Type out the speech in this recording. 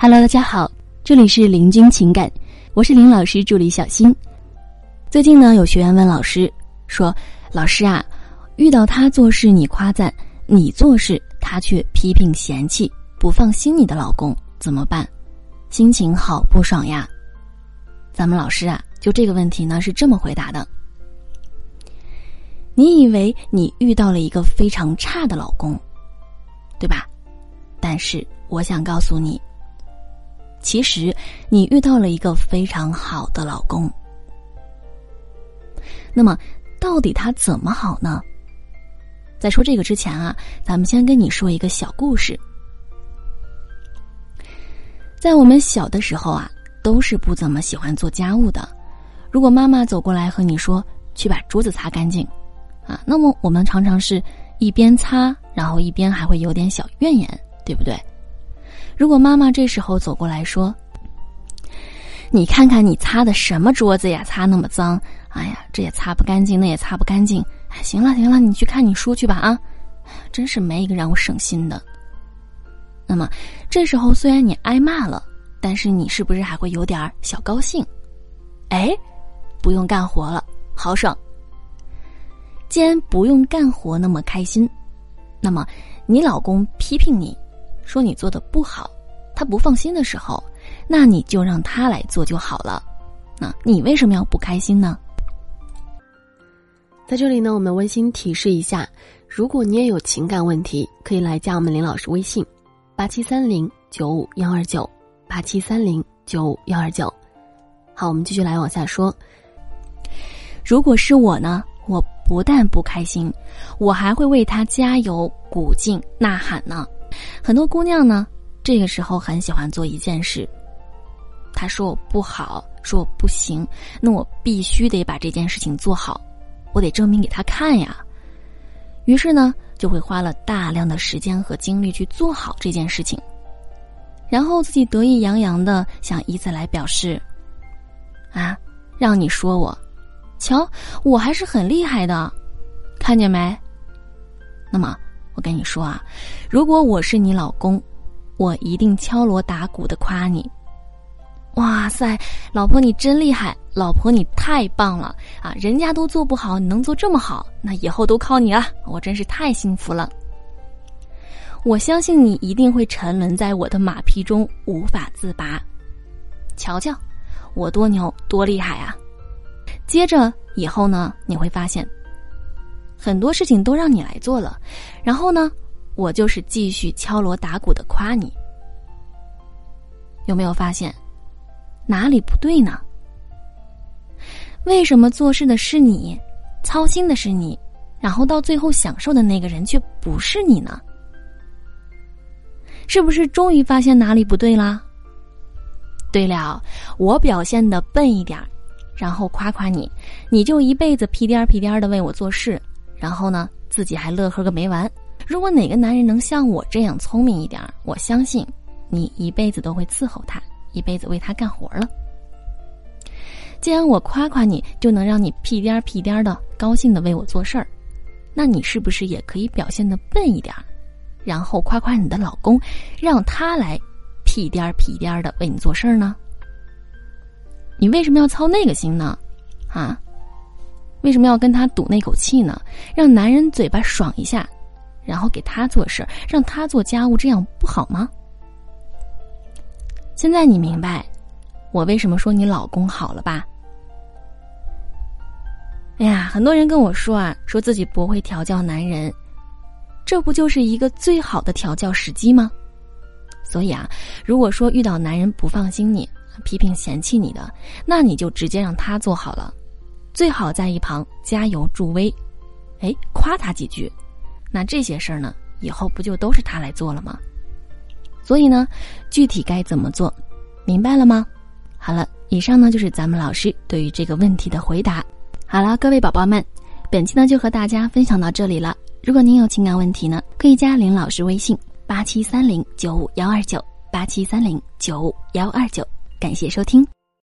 Hello，大家好，这里是林君情感，我是林老师助理小新。最近呢，有学员问老师说：“老师啊，遇到他做事你夸赞，你做事他却批评嫌弃，不放心你的老公怎么办？心情好不爽呀？”咱们老师啊，就这个问题呢是这么回答的：你以为你遇到了一个非常差的老公，对吧？但是我想告诉你，其实你遇到了一个非常好的老公。那么，到底他怎么好呢？在说这个之前啊，咱们先跟你说一个小故事。在我们小的时候啊，都是不怎么喜欢做家务的。如果妈妈走过来和你说去把桌子擦干净，啊，那么我们常常是一边擦，然后一边还会有点小怨言。对不对？如果妈妈这时候走过来说：“你看看你擦的什么桌子呀，擦那么脏！哎呀，这也擦不干净，那也擦不干净。哎，行了行了，你去看你书去吧啊！真是没一个让我省心的。”那么这时候虽然你挨骂了，但是你是不是还会有点小高兴？哎，不用干活了，好爽！既然不用干活那么开心，那么你老公批评你。说你做的不好，他不放心的时候，那你就让他来做就好了。那你为什么要不开心呢？在这里呢，我们温馨提示一下：如果你也有情感问题，可以来加我们林老师微信：八七三零九五幺二九八七三零九五幺二九。好，我们继续来往下说。如果是我呢，我不但不开心，我还会为他加油、鼓劲、呐喊呢。很多姑娘呢，这个时候很喜欢做一件事。她说我不好，说我不行，那我必须得把这件事情做好，我得证明给他看呀。于是呢，就会花了大量的时间和精力去做好这件事情，然后自己得意洋洋的想以此来表示，啊，让你说我，瞧，我还是很厉害的，看见没？那么。我跟你说啊，如果我是你老公，我一定敲锣打鼓的夸你。哇塞，老婆你真厉害，老婆你太棒了啊！人家都做不好，你能做这么好，那以后都靠你了，我真是太幸福了。我相信你一定会沉沦在我的马屁中无法自拔。瞧瞧，我多牛多厉害啊！接着以后呢，你会发现。很多事情都让你来做了，然后呢，我就是继续敲锣打鼓的夸你。有没有发现哪里不对呢？为什么做事的是你，操心的是你，然后到最后享受的那个人却不是你呢？是不是终于发现哪里不对啦？对了，我表现的笨一点然后夸夸你，你就一辈子屁颠儿屁颠儿的为我做事。然后呢，自己还乐呵个没完。如果哪个男人能像我这样聪明一点，我相信你一辈子都会伺候他，一辈子为他干活了。既然我夸夸你，就能让你屁颠儿屁颠儿的高兴的为我做事儿，那你是不是也可以表现的笨一点儿，然后夸夸你的老公，让他来屁颠儿屁颠儿的为你做事儿呢？你为什么要操那个心呢？啊？为什么要跟他赌那口气呢？让男人嘴巴爽一下，然后给他做事让他做家务，这样不好吗？现在你明白我为什么说你老公好了吧？哎呀，很多人跟我说啊，说自己不会调教男人，这不就是一个最好的调教时机吗？所以啊，如果说遇到男人不放心你、批评嫌弃你的，那你就直接让他做好了。最好在一旁加油助威，哎，夸他几句，那这些事儿呢，以后不就都是他来做了吗？所以呢，具体该怎么做，明白了吗？好了，以上呢就是咱们老师对于这个问题的回答。好了，各位宝宝们，本期呢就和大家分享到这里了。如果您有情感问题呢，可以加林老师微信八七三零九五幺二九八七三零九五幺二九，感谢收听。